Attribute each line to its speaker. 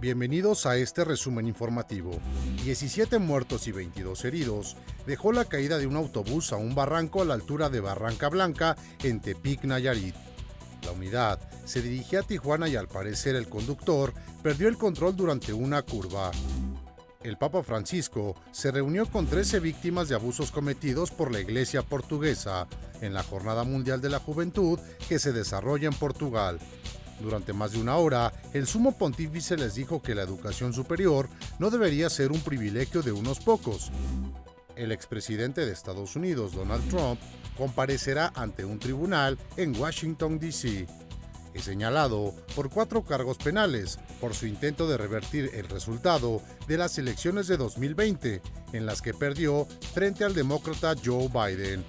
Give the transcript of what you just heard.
Speaker 1: Bienvenidos a este resumen informativo. 17 muertos y 22 heridos dejó la caída de un autobús a un barranco a la altura de Barranca Blanca en Tepic, Nayarit. La unidad se dirigía a Tijuana y al parecer el conductor perdió el control durante una curva. El Papa Francisco se reunió con 13 víctimas de abusos cometidos por la Iglesia portuguesa en la Jornada Mundial de la Juventud que se desarrolla en Portugal. Durante más de una hora, el sumo pontífice les dijo que la educación superior no debería ser un privilegio de unos pocos. El expresidente de Estados Unidos, Donald Trump, comparecerá ante un tribunal en Washington, D.C. Es señalado por cuatro cargos penales por su intento de revertir el resultado de las elecciones de 2020, en las que perdió frente al demócrata Joe Biden.